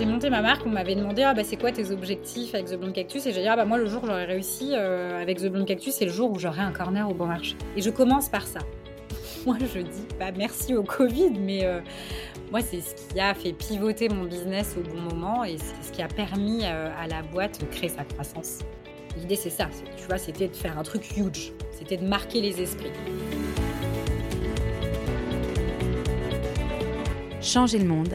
j'ai monté ma marque, on m'avait demandé ah bah c'est quoi tes objectifs avec The Blonde Cactus? Et j'ai dit ah bah moi le jour où j'aurai réussi euh, avec The Blonde Cactus c'est le jour où j'aurai un corner au bon marché. Et je commence par ça. Moi je dis pas merci au Covid mais euh, moi c'est ce qui a fait pivoter mon business au bon moment et c'est ce qui a permis euh, à la boîte de créer sa croissance. L'idée c'est ça, tu vois, c'était de faire un truc huge, c'était de marquer les esprits. Changer le monde,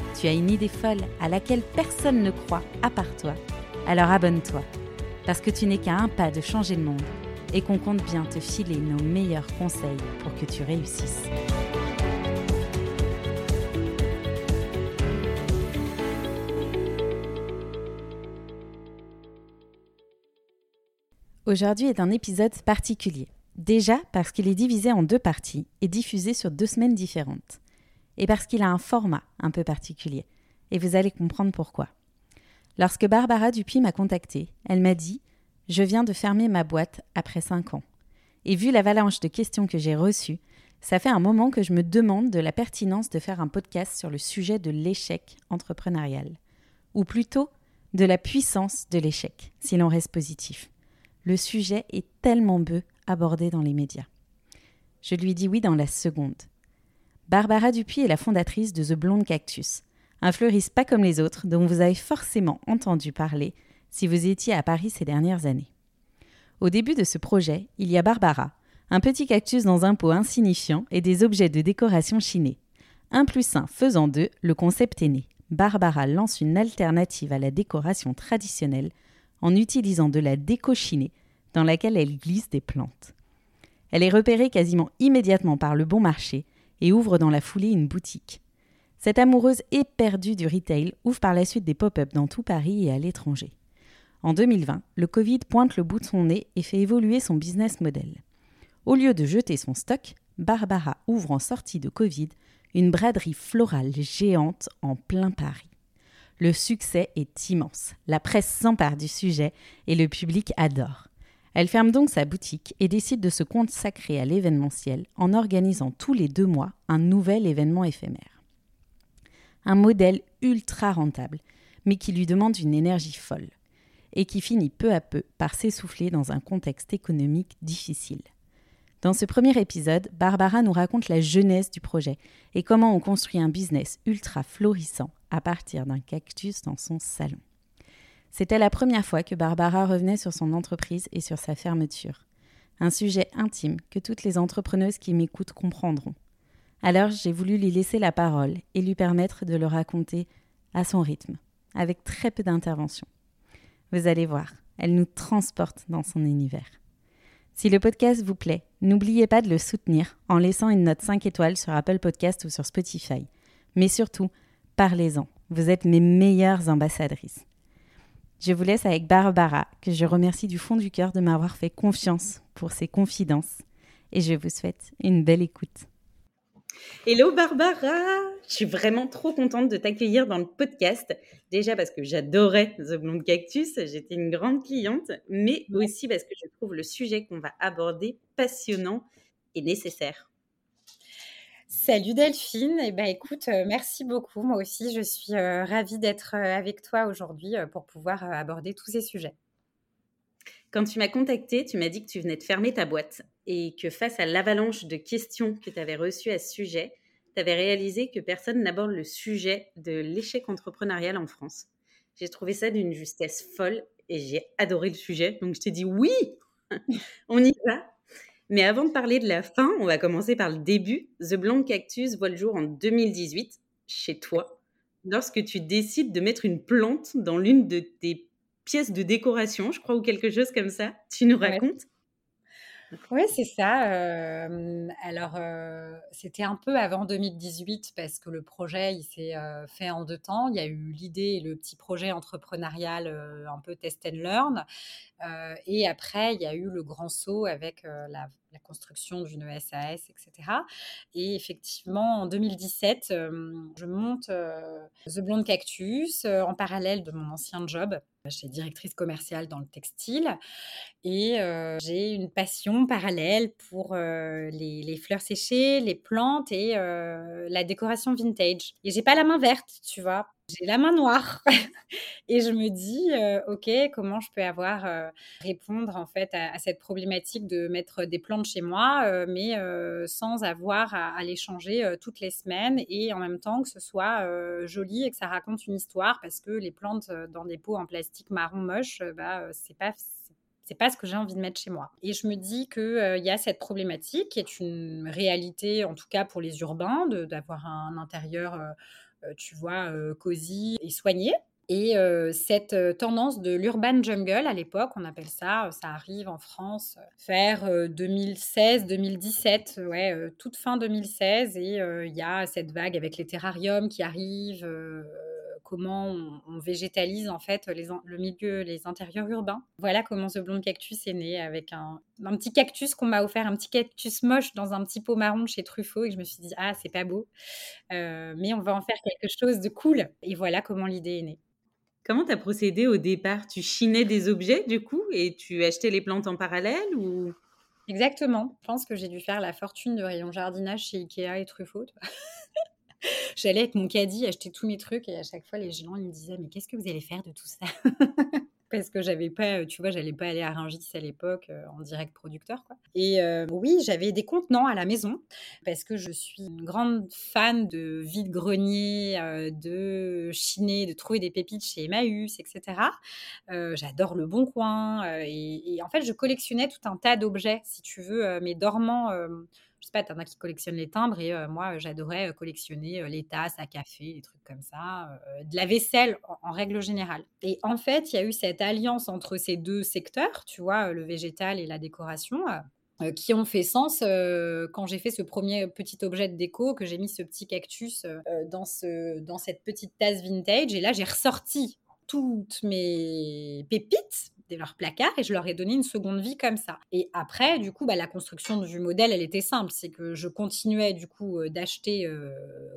tu as une idée folle à laquelle personne ne croit à part toi, alors abonne-toi, parce que tu n'es qu'à un pas de changer le monde et qu'on compte bien te filer nos meilleurs conseils pour que tu réussisses. Aujourd'hui est un épisode particulier. Déjà parce qu'il est divisé en deux parties et diffusé sur deux semaines différentes et parce qu'il a un format un peu particulier. Et vous allez comprendre pourquoi. Lorsque Barbara Dupuis m'a contactée, elle m'a dit Je viens de fermer ma boîte après cinq ans. Et vu l'avalanche de questions que j'ai reçues, ça fait un moment que je me demande de la pertinence de faire un podcast sur le sujet de l'échec entrepreneurial. Ou plutôt, de la puissance de l'échec, si l'on reste positif. Le sujet est tellement peu abordé dans les médias. Je lui dis oui dans la seconde. Barbara Dupuis est la fondatrice de The Blonde Cactus, un fleuriste pas comme les autres dont vous avez forcément entendu parler si vous étiez à Paris ces dernières années. Au début de ce projet, il y a Barbara, un petit cactus dans un pot insignifiant et des objets de décoration chinés. Un plus un faisant deux, le concept est né. Barbara lance une alternative à la décoration traditionnelle en utilisant de la déco chinée dans laquelle elle glisse des plantes. Elle est repérée quasiment immédiatement par le bon marché et ouvre dans la foulée une boutique. Cette amoureuse éperdue du retail ouvre par la suite des pop-up dans tout Paris et à l'étranger. En 2020, le Covid pointe le bout de son nez et fait évoluer son business model. Au lieu de jeter son stock, Barbara ouvre en sortie de Covid une braderie florale géante en plein Paris. Le succès est immense, la presse s'empare du sujet et le public adore. Elle ferme donc sa boutique et décide de se consacrer à l'événementiel en organisant tous les deux mois un nouvel événement éphémère. Un modèle ultra rentable, mais qui lui demande une énergie folle, et qui finit peu à peu par s'essouffler dans un contexte économique difficile. Dans ce premier épisode, Barbara nous raconte la jeunesse du projet et comment on construit un business ultra florissant à partir d'un cactus dans son salon. C'était la première fois que Barbara revenait sur son entreprise et sur sa fermeture. Un sujet intime que toutes les entrepreneuses qui m'écoutent comprendront. Alors j'ai voulu lui laisser la parole et lui permettre de le raconter à son rythme, avec très peu d'intervention. Vous allez voir, elle nous transporte dans son univers. Si le podcast vous plaît, n'oubliez pas de le soutenir en laissant une note 5 étoiles sur Apple Podcast ou sur Spotify. Mais surtout, parlez-en. Vous êtes mes meilleures ambassadrices. Je vous laisse avec Barbara, que je remercie du fond du cœur de m'avoir fait confiance pour ses confidences. Et je vous souhaite une belle écoute. Hello Barbara Je suis vraiment trop contente de t'accueillir dans le podcast. Déjà parce que j'adorais The Blonde Cactus, j'étais une grande cliente, mais aussi parce que je trouve le sujet qu'on va aborder passionnant et nécessaire. Salut Delphine, et eh ben écoute, euh, merci beaucoup. Moi aussi, je suis euh, ravie d'être euh, avec toi aujourd'hui pour pouvoir aborder tous ces sujets. Quand tu m'as contacté, tu m'as dit que tu venais de fermer ta boîte et que face à l'avalanche de questions que tu avais reçues à ce sujet, tu avais réalisé que personne n'aborde le sujet de l'échec entrepreneurial en France. J'ai trouvé ça d'une justesse folle et j'ai adoré le sujet. Donc je t'ai dit oui, on y va. Mais avant de parler de la fin, on va commencer par le début. The Blanc Cactus voit le jour en 2018, chez toi, lorsque tu décides de mettre une plante dans l'une de tes pièces de décoration, je crois, ou quelque chose comme ça. Tu nous racontes? Oui, c'est ça. Euh, Alors, c'était un peu avant 2018 parce que le projet, il s'est fait en deux temps. Il y a eu l'idée et le petit projet entrepreneurial un peu test and learn. et après, il y a eu le grand saut avec la, construction d'une SAS, etc. Et effectivement, en 2017, je monte The Blonde Cactus en parallèle de mon ancien job. Je suis directrice commerciale dans le textile et j'ai une passion parallèle pour les, fleurs séchées, les plantes et la décoration vintage. Et j'ai pas la main verte, tu vois j'ai la main noire. Et je me dis ok comment je peux avoir répondre en fait à, cette problématique de mettre des plantes chez moi mais sans avoir à, les changer toutes les semaines et en même temps que ce soit joli et que ça raconte une histoire parce que les plantes dans des pots en plastique marron moche bah c'est pas c'est pas ce que j'ai envie de mettre chez moi. Et je me dis qu'il il y a cette problématique qui est une réalité, en tout cas pour les urbains, d'avoir un intérieur euh, tu vois, euh, cosy et soigné. Et euh, cette tendance de l'urban jungle, à l'époque, on appelle ça, ça arrive en France vers 2016-2017, ouais, toute fin 2016. Et il y a cette vague avec les terrariums qui arrivent, comment on, végétalise en fait les, le milieu, les intérieurs urbains. Voilà comment The Blonde Cactus est né avec un, un petit cactus qu'on m'a offert, un petit cactus moche dans un petit pot marron chez Truffaut et je me suis dit ah c'est pas beau, euh, mais on va en faire quelque chose de cool. Et voilà comment l'idée est née. Comment tu as procédé au départ? Tu chinais des objets du coup et tu achetais les plantes en parallèle ou? Exactement. Je pense que j'ai dû faire la fortune de rayon jardinage chez Ikea et Truffaut. J'allais avec mon caddie acheter tous mes trucs et à chaque fois, les gens ils me disaient Mais qu'est-ce que vous allez faire de tout ça? Parce que j'avais pas, tu vois, j'allais pas aller à Rungis à l'époque euh, en direct producteur. Quoi. Et euh, oui, j'avais des contenants à la maison parce que je suis une grande fan de vide-grenier, euh, de chiner, de trouver des pépites chez Emmaüs, etc. J'adore le bon coin. Et, en fait, je collectionnais tout un tas d'objets, si tu veux, mes dormants je sais pas, t'en as qui collectionnent les timbres et moi, j'adorais collectionner les tasses à café, des trucs comme ça, de la vaisselle en, règle générale. Et en fait, il y a eu cette alliance entre ces deux secteurs, tu vois, le végétal et la décoration. qui ont fait sens quand j'ai fait ce premier petit objet de déco, que j'ai mis ce petit cactus dans, ce, dans cette petite tasse vintage. Et là, j'ai ressorti toutes mes pépites de leur placard et je leur ai donné une seconde vie comme ça. Et après, du coup, bah, la construction du modèle, elle était simple. C'est que je continuais du coup euh, d'acheter euh,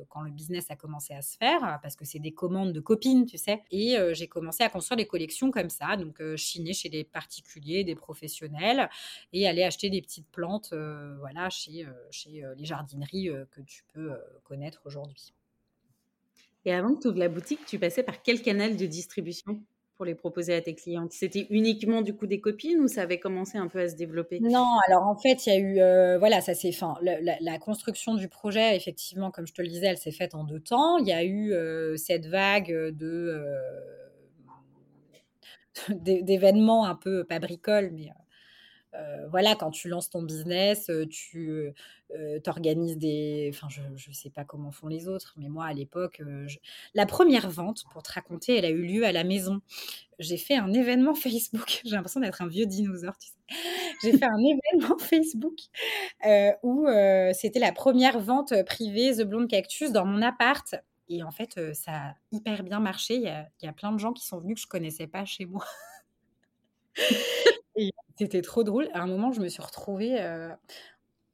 quand le business a commencé à se faire, parce que c'est des commandes de copines, tu sais. Et euh, j'ai commencé à construire des collections comme ça, donc chiner chez des particuliers, des professionnels, et aller acheter des petites plantes, voilà, chez, chez les jardineries que tu peux connaître aujourd'hui. Et avant que tu ouvres la boutique, tu passais par quel canal de distribution? Pour les proposer à tes clientes C'était uniquement du coup des copines ou ça avait commencé un peu à se développer? Non, alors en fait, il y a eu, euh, voilà, ça s'est fait. La, construction du projet, effectivement, comme je te le disais, elle s'est faite en deux temps. Il y a eu euh, cette vague de euh, d'événements un peu pas bricole, mais euh, voilà, quand tu lances ton business, euh, tu euh, t'organises des. Enfin, je ne sais pas comment font les autres, mais moi, à l'époque, la première vente, pour te raconter, elle a eu lieu à la maison. J'ai fait un événement Facebook. J'ai l'impression d'être un vieux dinosaure, tu sais. J'ai fait un événement Facebook où c'était la première vente privée The Blonde Cactus dans mon appart. Et en fait, ça a hyper bien marché. Il y, a, y a plein de gens qui sont venus que je connaissais pas chez moi. C'était trop drôle. À un moment, je me suis retrouvée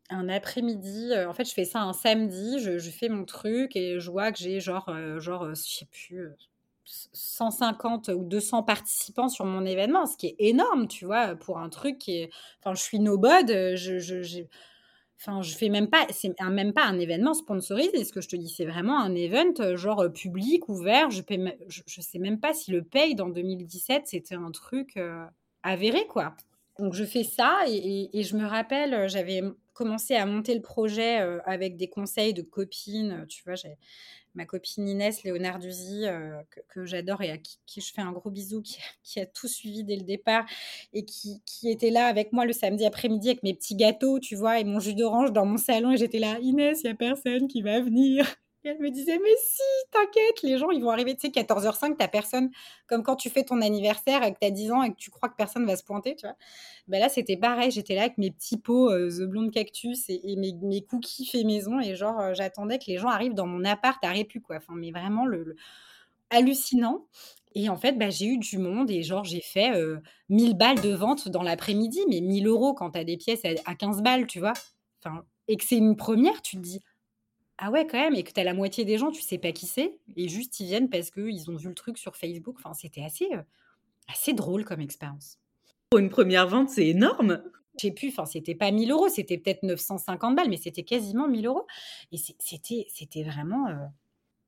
un après-midi. en fait, je fais ça un samedi. Je, fais mon truc et je vois que j'ai genre, genre, je sais plus. 150 ou 200 participants sur mon événement, ce qui est énorme, tu vois, pour un truc qui est... Enfin, je suis nobody, je, je, Enfin, je fais même pas, c'est même pas un événement sponsorisé. Ce que je te dis, c'est vraiment un event genre public, ouvert. Je, ne je, sais même pas si le paye dans 2017, c'était un truc avéré, quoi. Donc je fais ça et, je me rappelle, euh, j'avais commencé à monter le projet euh, avec des conseils de copines. Tu vois, j'ai ma copine Inès Léonarduzzi, euh, que, j'adore et à qui, je fais un gros bisou, qui, a tout suivi dès le départ et qui, qui était là avec moi le samedi après-midi avec mes petits gâteaux, tu vois, et mon jus d'orange dans mon salon. Et j'étais là, Inès, il n'y a personne qui va venir. Elle me disait: «Mais si, t'inquiète, les gens, ils vont arriver, tu sais, 14:05, tu personne comme quand tu fais ton anniversaire et que tu as 10 ans et que tu crois que personne va se pointer», tu vois? Bah, là, c'était pareil, j'étais là avec mes petits pots, heu, The Blonde Cactus et mes cookies faits maison et genre, heu, j'attendais que les gens arrivent dans mon appart à Répu, quoi. Enfin, mais vraiment le hallucinant et en fait, bah, j'ai eu du monde et genre j'ai fait, heu, 1000 balles de vente dans l'après-midi, mais 1000 euros quand tu as des pièces à à 15 balles, tu vois? Enfin et que c'est une première, tu te dis: «Ah ouais, quand même» et que tu as la moitié des gens, tu sais pas qui c'est et juste ils viennent parce qu'ils ont vu le truc sur Facebook. Enfin, c'était assez, heu, assez drôle comme expérience. Pour une première vente, c'est énorme! Je sais plus, enfin, c'était pas 1000 euros, c'était peut-être 950 balles, mais c'était quasiment 1000 euros et c'était c'était vraiment, heu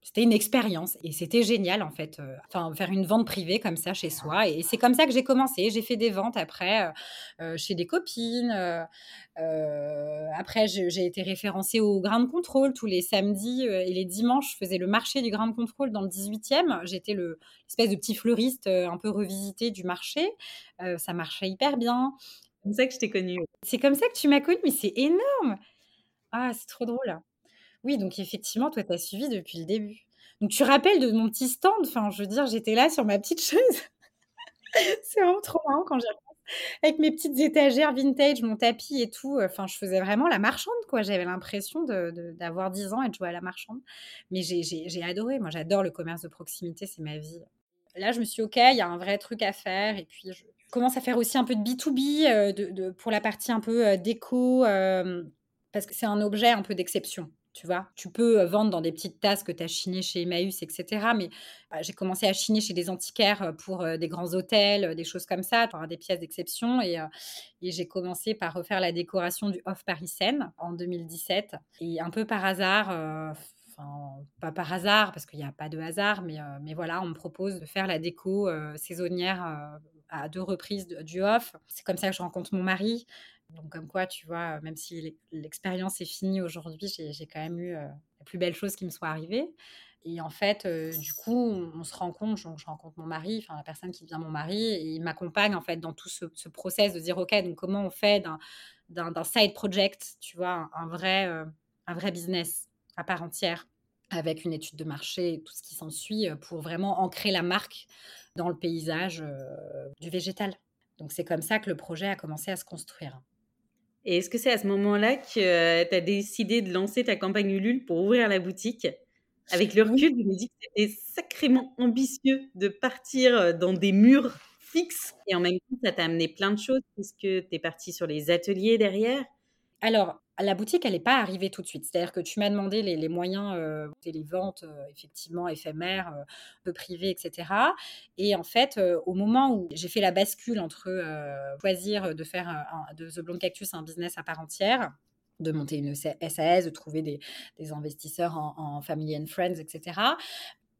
c'était une expérience et c'était génial en fait, heu, enfin faire une vente privée comme ça chez soi et c'est comme ça que j'ai commencé. J'ai fait des ventes après, heu heu, chez des copines, après j'ai été référencée au Grain de Contrôle tous les samedis, et les dimanches, je faisais le marché du Grain de Contrôle dans le 18e. J'étais le l'espèce de petit fleuriste, un peu revisité du marché, ça marchait hyper bien. C'est comme ça que je t'ai connue. C'est comme ça que tu m'as connue, mais c'est énorme! Ah, c'est trop drôle. Oui, donc effectivement, toi, tu as suivi depuis le début. Donc tu rappelles de mon petit stand, enfin, je veux dire, j'étais là sur ma petite chaise. C'est vraiment trop marrant quand repense. Avec mes petites étagères vintage, mon tapis et tout, enfin, je faisais vraiment la marchande, quoi. J'avais l'impression de de d'avoir 10 ans et de jouer à la marchande. Mais j'ai j'ai j'ai adoré. Moi, j'adore le commerce de proximité, c'est ma vie. Là, je me suis dit: «OK, il y a un vrai truc à faire» et puis je commence à faire aussi un peu de B2B, heu, de de pour la partie un peu, heu, déco, parce que c'est un objet un peu d'exception. Tu vois? Tu peux, vendre dans des petites tasses que tu as chinées chez Emmaüs et cetera, mais bah, j'ai commencé à chiner chez des antiquaires, pour, des grands hôtels, des choses comme ça, pour des pièces d'exception et j'ai commencé par refaire la décoration du Off Paris Seine en 2017 et un peu par hasard, enfin, pas par hasard parce qu'il y a pas de hasard, mais voilà, on me propose de faire la déco, saisonnière, à 2 reprises du Off. C'est comme ça que je rencontre mon mari. Donc comme quoi, tu vois, même si l'expérience est finie aujourd'hui, j'ai quand même eu, heu, la plus belle chose qui me soit arrivée et en fait, heu, du coup, on se rencontre, je je rencontre mon mari, enfin la personne qui devient mon mari et il m'accompagne en fait dans tout ce ce process de dire: «OK, donc comment on fait d'un side project, tu vois, un vrai, un vrai business à part entière avec une étude de marché tout ce qui s'ensuit, pour vraiment ancrer la marque dans le paysage, du végétal». Donc c'est comme ça que le projet a commencé à se construire. Et est-ce que c'est à ce moment-là que, tu as décidé de lancer ta campagne Ulule pour ouvrir la boutique? Avec le recul, je me dis que c'était sacrément ambitieux de partir, dans des murs fixes et en même temps, ça t'a amené plein de choses puisque tu es partie sur les ateliers derrière. Alors, la boutique, elle n'est pas arrivée tout de suite. C'est-à-dire que tu m'as demandé les, moyens, euh, les ventes euh, effectivement éphémères, euh, peu privées, etc. Et en fait, euh, au moment où j'ai fait la bascule entre choisir de faire de The Blonde Cactus un business à part entière, de monter une SAS, de trouver des, des investisseurs en, en, Family and Friends, etc.,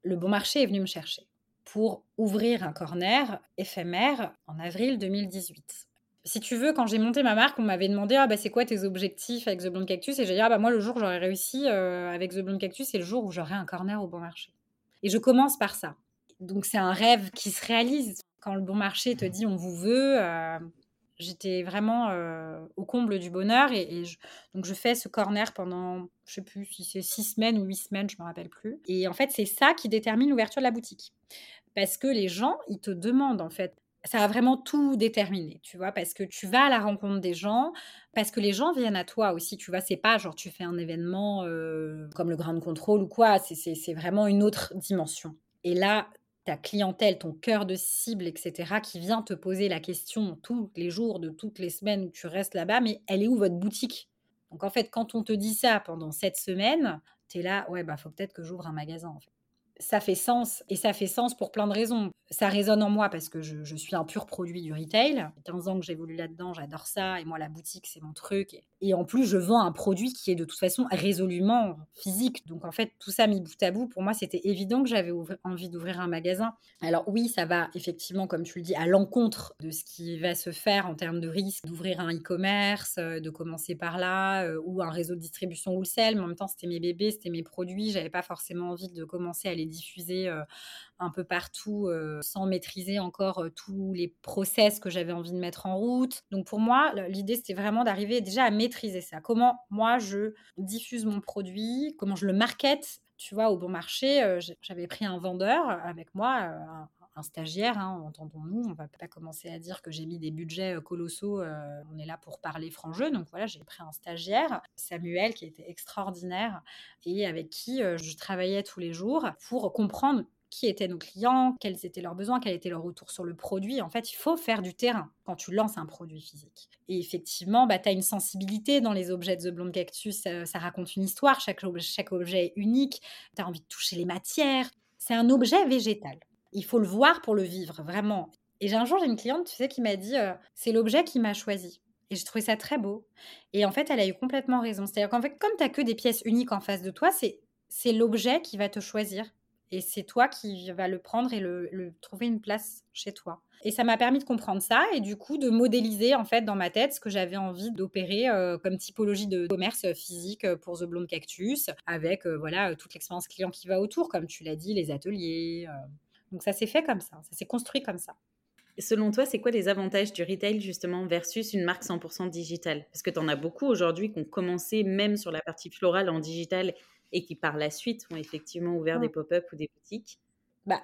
le bon marché est venu me chercher pour ouvrir un corner éphémère en avril 2018 si tu veux, quand j'ai monté ma marque, on m'avait demandé ah bah c'est quoi tes objectifs avec The Blonde Cactus? Et j'ai dit ah bah moi le jour où j'aurais réussi euh, avec The Blonde Cactus, c'est le jour où j'aurai un corner au bon marché. Et je commence par ça. Donc c'est un rêve qui se réalise quand le bon marché te dit on vous veut. Euh, j'étais vraiment euh, au comble du bonheur et, donc je fais ce corner pendant je sais plus si c'est six semaines ou huit semaines, je me rappelle plus. Et en fait c'est ça qui détermine l'ouverture de la boutique parce que les gens, ils te demandent en fait ça a vraiment tout déterminé, tu vois, parce que tu vas à la rencontre des gens, parce que les gens viennent à toi aussi, tu vois, c'est pas genre tu fais un événement comme le Grand Contrôle ou quoi, c'est vraiment une autre dimension. Et là, ta clientèle, ton cœur de cible, etc., qui vient te poser la question tous les jours de toutes les semaines où tu restes là-bas, mais elle est où votre boutique? Donc en fait, quand on te dit ça pendant cette semaine, tu es là, ouais, bah faut peut-être que j'ouvre un magasin en fait ça fait sens et ça fait sens pour plein de raisons. Ça résonne en moi parce que je, suis un pur produit du retail. 15 ans que j'évolue là-dedans, j'adore ça et moi la boutique c'est mon truc. En plus je vends un produit qui est de toute façon résolument physique. Donc en fait tout ça mis bout à bout, pour moi c'était évident que j'avais envie d'ouvrir un magasin. Alors oui, ça va effectivement comme tu le dis à l'encontre de ce qui va se faire en termes de risque d'ouvrir un e-commerce, euh, de commencer par là euh, ou un réseau de distribution wholesale. Mais en même temps c'était mes bébés, c'était mes produits, j'avais pas forcément envie de commencer à les diffuser un peu partout sans maîtriser encore tous les process que j'avais envie de mettre en route. Donc pour moi, l'idée c'était vraiment d'arriver déjà à maîtriser ça. Comment moi je diffuse mon produit, comment je le market Tu vois, au bon marché, j'avais pris un vendeur avec moi, un stagiaire, hein, entendons-nous. On va pas commencer à dire que j'ai mis des budgets colossaux. on est là pour parler franc jeu. Donc voilà, j'ai pris un stagiaire, Samuel, qui était extraordinaire et avec qui je travaillais tous les jours pour comprendre qui étaient nos clients, quels étaient leurs besoins, quel était leur retour sur le produit. En fait, il faut faire du terrain quand tu lances un produit physique. Et effectivement, bah, tu as une sensibilité dans les objets de The Blonde Cactus. Ça, raconte une histoire, chaque, chaque objet est unique. Tu as envie de toucher les matières. C'est un objet végétal. Il faut le voir pour le vivre, vraiment. Et un jour, j'ai une cliente, tu sais, qui m'a dit euh, c'est l'objet qui m'a choisi. Et j'ai trouvé ça très beau. Et en fait, elle a eu complètement raison. C'est-à-dire qu'en fait, comme tu n'as que des pièces uniques en face de toi, c'est l'objet qui va te choisir. Et c'est toi qui vas le prendre et le, trouver une place chez toi. Et ça m'a permis de comprendre ça et du coup de modéliser en fait dans ma tête ce que j'avais envie d'opérer euh, comme typologie de commerce physique pour The Blonde Cactus avec euh, voilà toute l'expérience client qui va autour comme tu l'as dit les ateliers. Donc ça s'est fait comme ça, ça s'est construit comme ça. Selon toi, c'est quoi les avantages du retail justement versus une marque 100% digitale? Parce que tu en as beaucoup aujourd'hui qui ont commencé même sur la partie florale en digital et qui par la suite ont effectivement ouvert des pop-up ou des boutiques. Bah,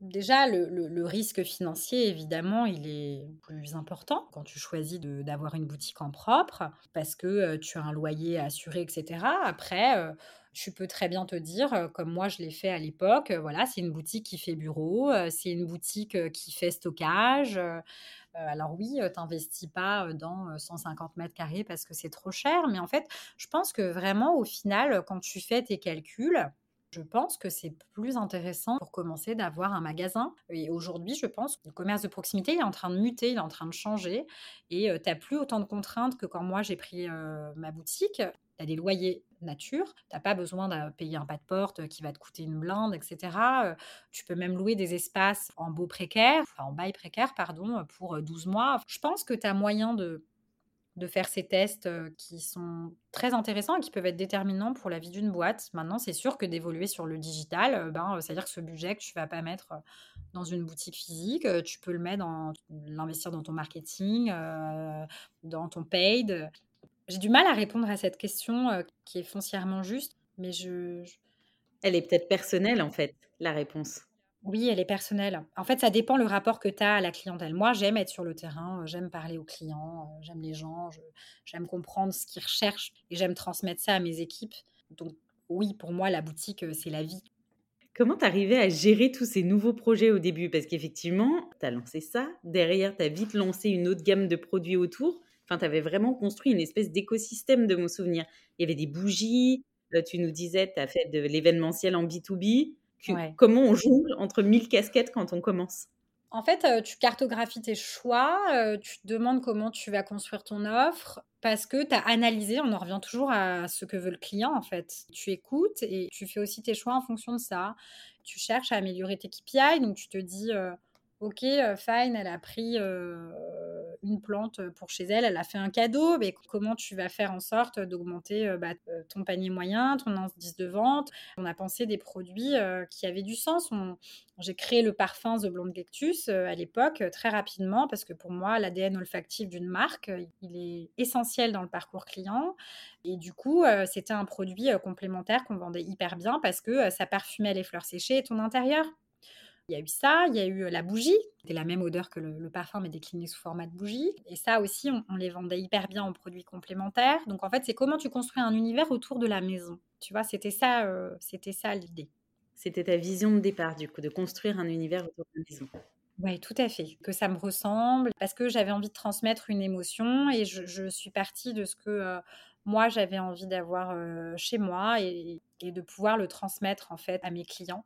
Déjà, le, risque financier, évidemment, il est plus important quand tu choisis d'avoir une boutique en propre parce que euh, tu as un loyer assuré, etc. Après, euh, tu peux très bien te dire, euh, comme moi je l'ai fait à l'époque, voilà, c'est une boutique qui fait bureau, c'est une boutique qui fait stockage. Alors oui, tu n'investis pas dans 150 mètres carrés parce que c'est trop cher, mais en fait, je pense que vraiment, au final, quand tu fais tes calculs, je pense que c'est plus intéressant pour commencer d'avoir un magasin. Et aujourd'hui, je pense que le commerce de proximité est en train de muter, il est en train de changer. Et tu n'as plus autant de contraintes que quand moi j'ai pris ma boutique. Tu as des loyers nature. Tu n'as pas besoin de payer un pas de porte qui va te coûter une blinde, etc. Tu peux même louer des espaces en bail précaire, pardon, pour 12 mois. Je pense que tu as moyen de de faire ces tests qui sont très intéressants et qui peuvent être déterminants pour la vie d'une boîte. Maintenant, c'est sûr que d'évoluer sur le digital, ben, c'est-à-dire que ce budget que tu vas pas mettre dans une boutique physique, tu peux le mettre dans l'investir dans ton marketing, dans ton paid. J'ai du mal à répondre à cette question qui est foncièrement juste, mais je... Elle est peut-être personnelle en fait, la réponse. Oui, elle est personnelle. En fait, ça dépend le rapport que tu as à la clientèle. Moi, j'aime être sur le terrain, j'aime parler aux clients, j'aime les gens, j'aime comprendre ce qu'ils recherchent et j'aime transmettre ça à mes équipes. Donc oui, pour moi, la boutique, c'est la vie. Comment t'arrivais à gérer tous ces nouveaux projets au début? Parce qu'effectivement, tu as lancé ça, derrière, tu as vite lancé une autre gamme de produits autour. Enfin, tu avais vraiment construit une espèce d'écosystème de mon souvenir. Il y avait des bougies, tu nous disais, tu as fait de l'événementiel en B2B. Comment on joue entre mille casquettes quand on commence? En fait, euh, tu cartographies tes choix, euh, tu te demandes comment tu vas construire ton offre parce que tu as analysé, on en revient toujours à ce que veut le client en fait. Tu écoutes et tu fais aussi tes choix en fonction de ça. Tu cherches à améliorer tes KPI, donc tu te dis euh, Ok, euh, fine, elle a pris euh, une plante pour chez elle, elle a fait un cadeau, mais comment tu vas faire en sorte d'augmenter euh, bah, ton panier moyen, ton indice de vente? On a pensé des produits qui avaient du sens. J'ai créé le parfum The Blonde Cactus à l'époque très rapidement parce que pour moi, l'ADN olfactif d'une marque, il est essentiel dans le parcours client. Et du coup, c'était un produit complémentaire qu'on vendait hyper bien parce que ça parfumait les fleurs séchées et ton intérieur. Il y a eu ça, il y a eu la bougie, c'était la même odeur que le, parfum, mais décliné sous format de bougie. Et ça aussi, on, les vendait hyper bien en produits complémentaires. Donc en fait, c'est comment tu construis un univers autour de la maison. Tu vois, c'était ça, c'était ça l'idée. C'était ta vision de départ, du coup, de construire un univers autour de la maison. Oui, tout à fait. Que ça me ressemble, parce que j'avais envie de transmettre une émotion et je, suis partie de ce que moi j'avais envie d'avoir chez moi et, et, de pouvoir le transmettre en fait à mes clients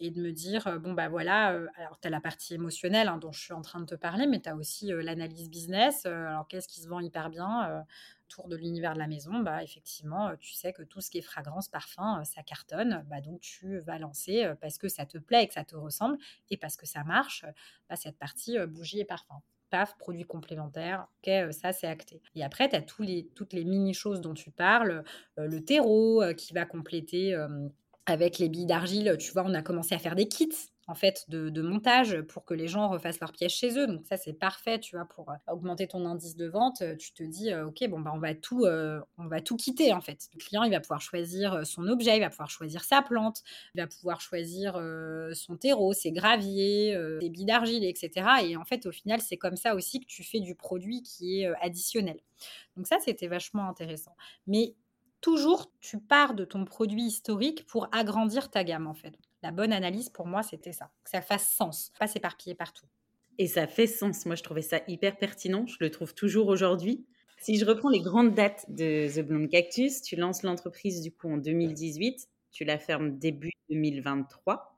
et de me dire, bon, bah voilà, alors tu as la partie émotionnelle hein, dont je suis en train de te parler, mais tu as aussi l'analyse business. alors qu'est-ce qui se vend hyper bien autour de l'univers de la maison? Bah, Effectivement, tu sais que tout ce qui est fragrance, parfum, ça cartonne. Bah, donc tu vas lancer parce que ça te plaît et que ça te ressemble et parce que ça marche, bah, cette partie bougie et parfum paf, produit complémentaire, ok, ça c'est acté. Et après, tu as tous les, toutes les mini-choses dont tu parles, le terreau qui va compléter avec les billes d'argile, tu vois, on a commencé à faire des kits en fait de, montage pour que les gens refassent leur pièce chez eux. Donc ça c'est parfait, tu vois, pour augmenter ton indice de vente. Tu te dis ok bon bah on va tout on va tout quitter en fait. Le client il va pouvoir choisir son objet, il va pouvoir choisir sa plante, il va pouvoir choisir son terreau, ses graviers, ses billes d'argile, etc. Et en fait au final c'est comme ça aussi que tu fais du produit qui est additionnel. Donc ça c'était vachement intéressant. Mais toujours, tu pars de ton produit historique pour agrandir ta gamme, en fait. La bonne analyse, pour moi, c'était ça. Que ça fasse sens, pas s'éparpiller partout. Et ça fait sens. Moi, je trouvais ça hyper pertinent. Je le trouve toujours aujourd'hui. Si je reprends les grandes dates de The Blonde Cactus, tu lances l'entreprise du coup en 2018, tu la fermes début 2023.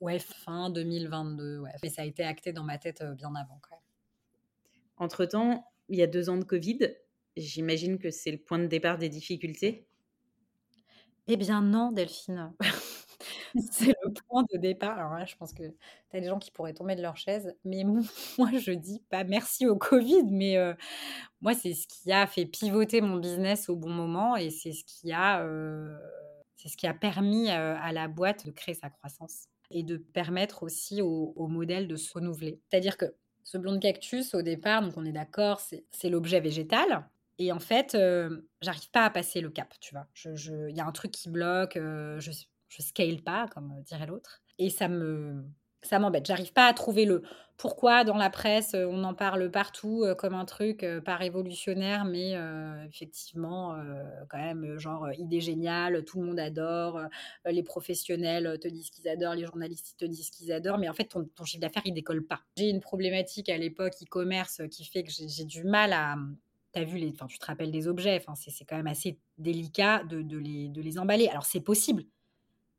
Ouais, fin 2022, ouais. Mais ça a été acté dans ma tête euh, bien avant quand même. Entre-temps, il y a deux ans de Covid. J'imagine que c'est le point de départ des difficultés? Eh bien non, Delphine. c'est le point de départ. Je pense que tu as des gens qui pourraient tomber de leur chaise. Mais moi, je dis pas merci au Covid, mais euh, moi, c'est ce qui a fait pivoter mon business au bon moment et c'est ce qui a, euh, c'est ce qui a permis euh, à la boîte de créer sa croissance et de permettre aussi au, modèle de se renouveler. C'est-à-dire que ce blond cactus, au départ, donc on est d'accord, c'est l'objet végétal. Et en fait, j'arrive pas à passer le cap, tu vois. Il y a un truc qui bloque, je, je scale pas, comme dirait l'autre. Et ça me, ça m'embête. J'arrive pas à trouver le pourquoi dans la presse on en parle partout comme un truc pas révolutionnaire, mais effectivement quand même genre idée géniale, tout le monde adore, les professionnels te disent qu'ils adorent, les journalistes te disent qu'ils adorent, mais en fait ton, ton chiffre d'affaires il décolle pas. J'ai une problématique à l'époque e-commerce qui fait que j'ai du mal à as vu les, enfin, tu te rappelles des objets, enfin, c'est quand même assez délicat de, les, de les emballer. Alors c'est possible,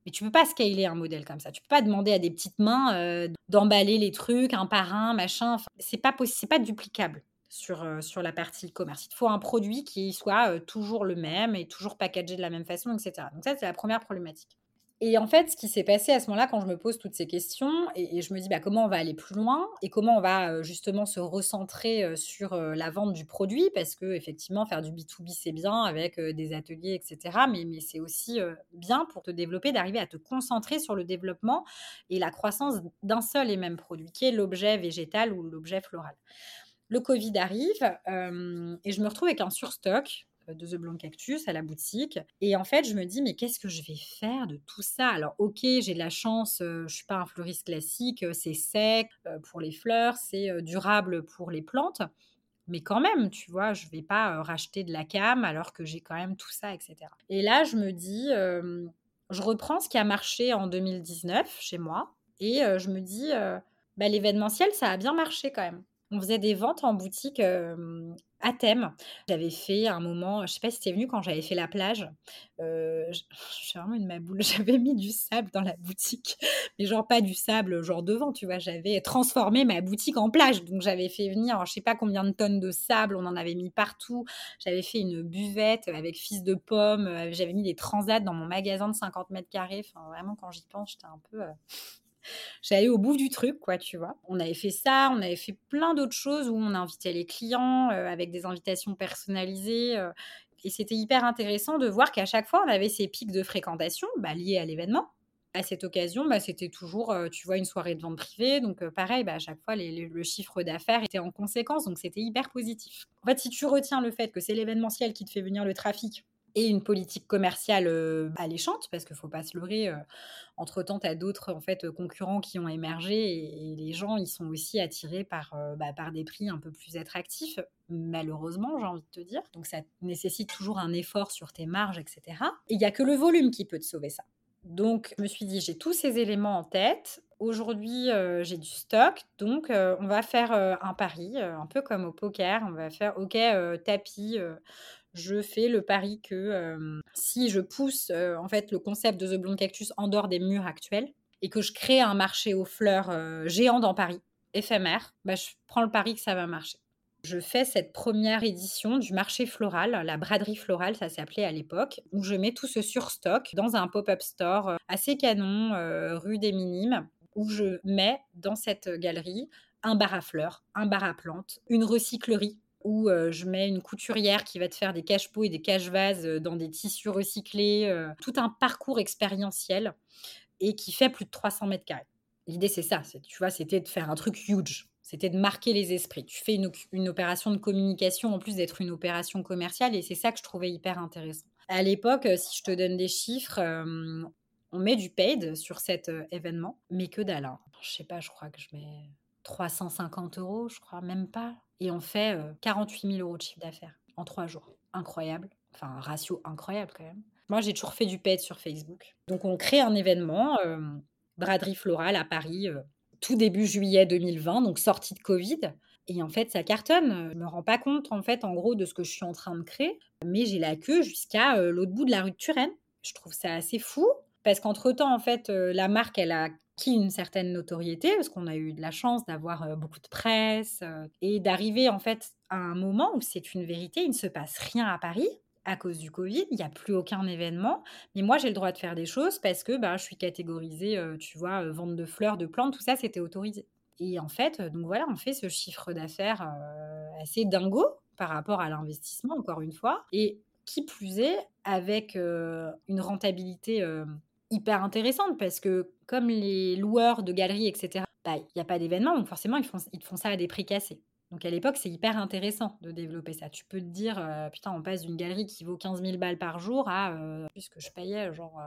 mais tu peux pas scaler un modèle comme ça. Tu peux pas demander à des petites mains euh, d'emballer les trucs un par un, machin. Enfin, c'est pas c'est pas duplicable sur, euh, sur la partie e-commerce. Il te faut un produit qui soit euh, toujours le même et toujours packagé de la même façon, etc. Donc ça, c'est la première problématique. Et en fait, ce qui s'est passé à ce moment-là, quand je me pose toutes ces questions, et, je me dis bah, comment on va aller plus loin et comment on va euh, justement se recentrer euh, sur euh, la vente du produit, parce que effectivement, faire du B2B, c'est bien avec des ateliers, etc. Mais, mais c'est aussi bien pour te développer d'arriver à te concentrer sur le développement et la croissance d'un seul et même produit, qui est l'objet végétal ou l'objet floral. Le Covid arrive et je me retrouve avec un surstock de The Blonde Cactus à la boutique. Et en fait, je me dis, mais qu'est-ce que je vais faire de tout ça? Alors, ok, j'ai de la chance, euh, je suis pas un fleuriste classique, euh, c'est sec euh, pour les fleurs, c'est durable pour les plantes. Mais quand même, tu vois, je vais pas racheter de la cam alors que j'ai quand même tout ça, etc. Et là, je me dis, je reprends ce qui a marché en 2019 chez moi. Et je me dis, bah, l'événementiel, ça a bien marché quand même. On faisait des ventes en boutique à thème. J'avais fait un moment, je sais pas si c'était venu quand j'avais fait la plage. je, suis vraiment une maboule. J'avais mis du sable dans la boutique, mais genre pas du sable genre devant, tu vois. J'avais transformé ma boutique en plage, donc j'avais fait venir, je sais pas combien de tonnes de sable, on en avait mis partout. J'avais fait une buvette avec fils de pommes. J'avais mis des transats dans mon magasin de 50 mètres carrés. Enfin, vraiment, quand j'y pense, j'étais un peu J'allais au bout du truc, quoi, tu vois. On avait fait ça, on avait fait plein d'autres choses où on invitait les clients euh, avec des invitations personnalisées. Euh, et c'était hyper intéressant de voir qu'à chaque fois, on avait ces pics de fréquentation bah, liés à l'événement. À cette occasion, bah, c'était toujours, euh, tu vois, une soirée de vente privée. Donc, pareil, bah, à chaque fois, le chiffre d'affaires était en conséquence. Donc, c'était hyper positif. En fait, si tu retiens le fait que c'est l'événementiel qui te fait venir le trafic et une politique commerciale alléchante, parce qu'il ne faut pas se leurrer. entre-temps, tu as d'autres en fait, concurrents qui ont émergé et, les gens, ils sont aussi attirés par, bah, par des prix un peu plus attractifs, malheureusement, j'ai envie de te dire. Donc, ça nécessite toujours un effort sur tes marges, etc. Et il n'y a que le volume qui peut te sauver ça. Donc, je me suis dit, j'ai tous ces éléments en tête. Aujourd'hui, j'ai du stock, donc on va faire un pari, un peu comme au poker. On va faire, OK, tapis, je fais le pari que si je pousse en fait le concept de The Blonde Cactus en dehors des murs actuels et que je crée un marché aux fleurs géant dans Paris, éphémère, bah, je prends le pari que ça va marcher. Je fais cette première édition du marché floral, la braderie florale, ça s'appelait à l'époque, où je mets tout ce surstock dans un pop-up store assez canon, rue des Minimes, où je mets dans cette galerie un bar à fleurs, un bar à plantes, une recyclerie où je mets une couturière qui va te faire des cache-pots et des cache-vases dans des tissus recyclés, tout un parcours expérientiel et qui fait plus de 300 mètres carrés. L'idée, c'est ça. Tu vois, c'était de faire un truc huge. C'était de marquer les esprits. Tu fais une, opération de communication en plus d'être une opération commerciale et c'est ça que je trouvais hyper intéressant. À l'époque, si je te donne des chiffres, on met du paid sur cet événement, mais que dalle. Hein. Je sais pas, je crois que je mets 350 euros, je crois, même pas. Et on fait 48 000 euros de chiffre d'affaires en trois jours. Incroyable. Enfin, un ratio incroyable quand même. Moi, j'ai toujours fait du paid sur Facebook. Donc, on crée un événement, braderie florale à Paris, tout début juillet 2020, donc sortie de Covid. Et en fait, ça cartonne. Je me rends pas compte, en fait, en gros, de ce que je suis en train de créer. Mais j'ai la queue jusqu'à l'autre bout de la rue de Turenne. Je trouve ça assez fou. Parce qu'entre-temps, en fait, la marque, elle a acquis une certaine notoriété, parce qu'on a eu de la chance d'avoir beaucoup de presse, et d'arriver, en fait, à un moment où c'est une vérité, il ne se passe rien à Paris à cause du Covid, il n'y a plus aucun événement. Mais moi, j'ai le droit de faire des choses parce que bah, je suis catégorisée, tu vois, vente de fleurs, de plantes, tout ça, c'était autorisé. Et en fait, donc voilà, on fait ce chiffre d'affaires assez dingo par rapport à l'investissement, encore une fois. Et qui plus est, avec une rentabilité hyper intéressante parce que comme les loueurs de galeries, etc., bah, il n'y a pas d'événement, donc forcément, ils font, ils font ça à des prix cassés. Donc à l'époque, c'est hyper intéressant de développer ça. Tu peux te dire, putain, on passe d'une galerie qui vaut 15 000 balles par jour à, puisque je payais genre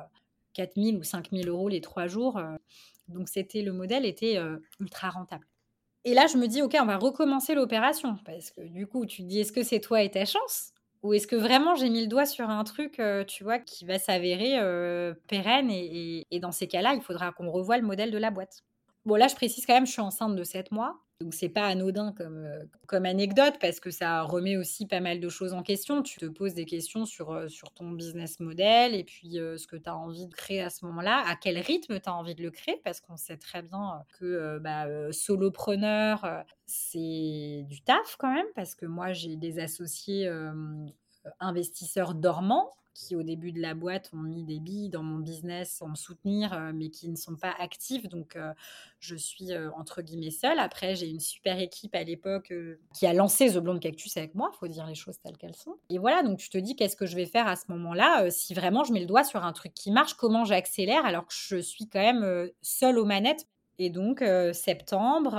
4 000 ou 5 000 euros les trois jours. donc c'était le modèle était ultra rentable. Et là, je me dis, ok, on va recommencer l'opération parce que du coup, tu dis, est-ce que c'est toi et ta chance? Ou est-ce que vraiment j'ai mis le doigt sur un truc, tu vois, qui va s'avérer pérenne et, et, dans ces cas-là, il faudra qu'on revoie le modèle de la boîte. Bon, là, je précise quand même, je suis enceinte de 7 mois. Donc c'est pas anodin comme, comme anecdote parce que ça remet aussi pas mal de choses en question. Tu te poses des questions sur, sur ton business model et puis ce que tu as envie de créer à ce moment-là, à quel rythme tu as envie de le créer? Parce qu'on sait très bien que bah, solopreneur, c'est du taf quand même parce que moi j'ai des associés investisseurs dormants qui au début de la boîte ont mis des billes dans mon business sans me soutenir, euh, mais qui ne sont pas actifs. Donc, euh, je suis euh, entre guillemets seule. Après, j'ai une super équipe à l'époque qui a lancé The Blonde Cactus avec moi. Il faut dire les choses telles qu'elles sont. Et voilà, donc tu te dis qu'est-ce que je vais faire à ce moment-là Si vraiment je mets le doigt sur un truc qui marche, comment j'accélère alors que je suis quand même seule aux manettes et donc, septembre,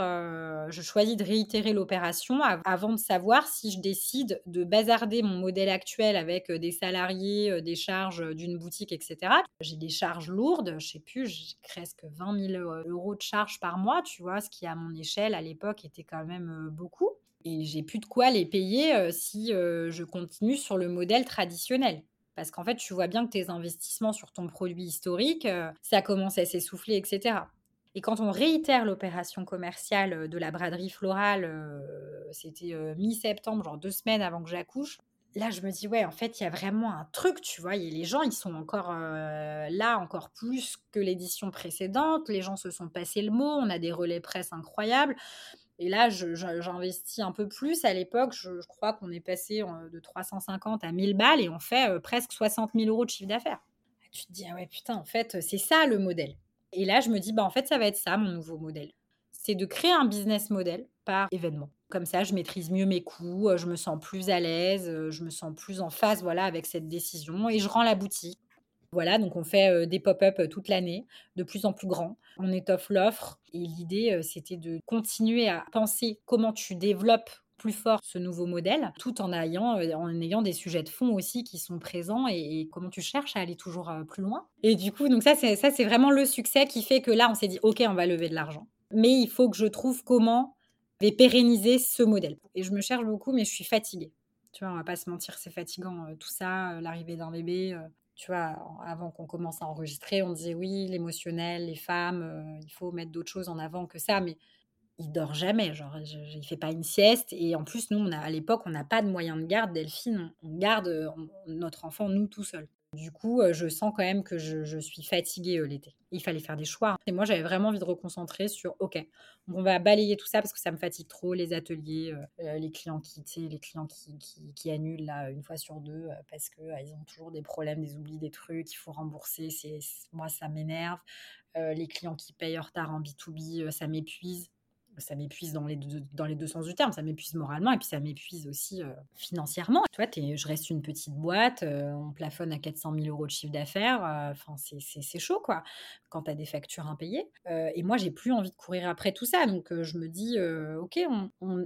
je choisis de réitérer l'opération avant de savoir si je décide de bazarder mon modèle actuel avec des salariés, des charges d'une boutique, etc. J'ai des charges lourdes, je sais plus, j'ai presque 20 000 euros de charges par mois, tu vois, ce qui à mon échelle à l'époque était quand même beaucoup. Et j'ai plus de quoi les payer si je continue sur le modèle traditionnel. Parce qu'en fait, tu vois bien que tes investissements sur ton produit historique, ça commence à s'essouffler, etc. Et quand on réitère l'opération commerciale de la braderie florale, c'était mi-septembre, genre deux semaines avant que j'accouche, là je me dis ouais en fait il y a vraiment un truc tu vois et les gens ils sont encore là encore plus que l'édition précédente. Les gens se sont passés le mot on a des relais presse incroyables. Et là j'investis un peu plus. À l'époque je, crois qu'on est passé de 350 à 1000 balles et on fait presque 60 000 euros de chiffre d'affaires. Tu te dis ah ouais putain en fait c'est ça le modèle et là, je me dis, bah, en fait, ça va être ça, mon nouveau modèle. C'est de créer un business model par événement. Comme ça, je maîtrise mieux mes coûts, je me sens plus à l'aise, je me sens plus en phase voilà, avec cette décision et je rends la boutique. Voilà, donc on fait des pop-up toute l'année, de plus en plus grands. On étoffe l'offre et l'idée, c'était de continuer à penser comment tu développes plus fort ce nouveau modèle, tout en ayant, euh, en ayant des sujets de fond aussi qui sont présents et, comment tu cherches à aller toujours euh, plus loin. Et du coup, donc ça, c'est, ça, c'est vraiment le succès qui fait que là, on s'est dit, OK, on va lever de l'argent. Mais il faut que je trouve comment je vais pérenniser ce modèle. Et je me cherche beaucoup, mais je suis fatiguée. Tu vois, on va pas se mentir, c'est fatigant euh, tout ça, l'arrivée d'un bébé. tu vois, avant qu'on commence à enregistrer, on disait oui, l'émotionnel, les femmes, il faut mettre d'autres choses en avant que ça. Mais il dort jamais, genre il fait pas une sieste et en plus nous on a à l'époque on n'a pas de moyens de garde Delphine, on garde notre enfant nous tout seul. Du coup, je sens quand même que je, suis fatiguée l'été. Il fallait faire des choix. Et moi, j'avais vraiment envie de reconcentrer sur, OK, on va balayer tout ça parce que ça me fatigue trop, les ateliers, les clients qui, les clients qui, qui, annulent là, une fois sur deux parce qu'ils ont toujours des problèmes, des oublis, des trucs, il faut rembourser. C'est, moi, ça m'énerve. les clients qui payent en retard en B2B, ça m'épuise ça m'épuise dans les, deux, dans les deux sens du terme. Ça m'épuise moralement et puis ça m'épuise aussi euh, financièrement. Tu vois, je reste une petite boîte, euh, on plafonne à 400 000 euros de chiffre d'affaires. Euh, enfin, c'est chaud, quoi, quand tu as des factures impayées. et moi, j'ai plus envie de courir après tout ça. Donc, je me dis, OK,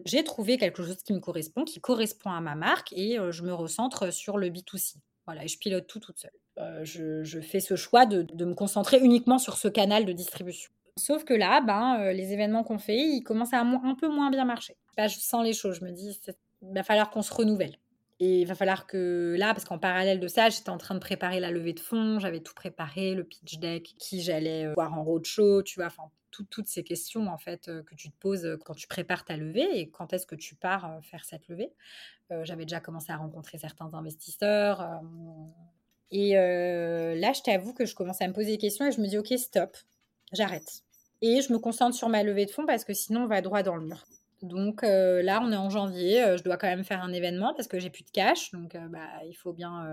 j'ai trouvé quelque chose qui me correspond, qui correspond à ma marque et je me recentre sur le B2C. Voilà, et je pilote tout toute seule. Je, fais ce choix de, de me concentrer uniquement sur ce canal de distribution. Sauf que là, ben, euh, les événements qu'on fait, ils commencent à un peu moins bien marcher. Là, je sens les choses. Je me dis, il va falloir qu'on se renouvelle. Et il va falloir que là, parce qu'en parallèle de ça, j'étais en train de préparer la levée de fonds, j'avais tout préparé, le pitch deck, qui j'allais euh, voir en roadshow, tu vois, enfin, toutes ces questions en fait euh, que tu te poses quand tu prépares ta levée et quand est-ce que tu pars faire cette levée. j'avais déjà commencé à rencontrer certains investisseurs. et là, je t'avoue que je commence à me poser des questions et je me dis, ok, stop, j'arrête. Et je me concentre sur ma levée de fonds parce que sinon on va droit dans le mur. Donc euh, là, on est en janvier, euh, je dois quand même faire un événement parce que j'ai plus de cash. Donc euh, bah, il faut bien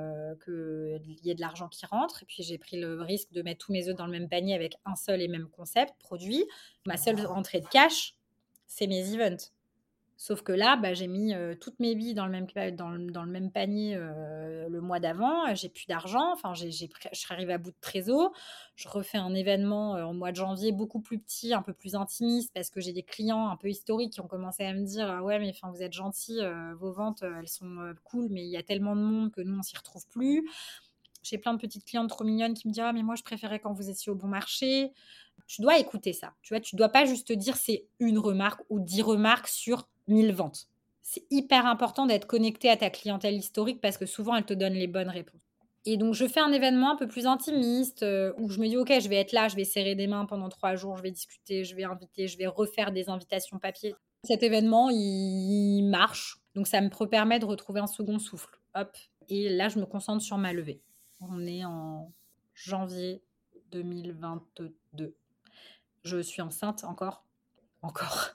qu'il y ait de l'argent qui rentre. Et puis j'ai pris le risque de mettre tous mes œufs dans le même panier avec un seul et même concept, produit. Ma seule rentrée de cash, c'est mes events. Sauf que là, bah, j'ai mis toutes mes billes dans le même, panier le mois d'avant. J'ai plus d'argent. Enfin, j'ai, je suis arrivée à bout de trésor. Je refais un événement au mois de janvier beaucoup plus petit, un peu plus intimiste, parce que j'ai des clients un peu historiques qui ont commencé à me dire «Ah Ouais, mais enfin, vous êtes gentils, vos ventes, elles sont cool, mais il y a tellement de monde que nous, on s'y retrouve plus. J'ai plein de petites clientes trop mignonnes qui me disent «Ah, mais moi, je préférais quand vous étiez au bon marché. Tu dois écouter ça. Tu vois, tu dois pas juste te dire c'est une remarque ou dix remarques sur 1000 ventes. C'est hyper important d'être connecté à ta clientèle historique parce que souvent elle te donne les bonnes réponses. Et donc je fais un événement un peu plus intimiste euh, où je me dis ok je vais être là, je vais serrer des mains pendant trois jours, je vais discuter, je vais inviter, je vais refaire des invitations papier. Cet événement il marche, donc ça me permet de retrouver un second souffle. Hop, et là je me concentre sur ma levée. On est en janvier 2022. Je suis enceinte encore, encore.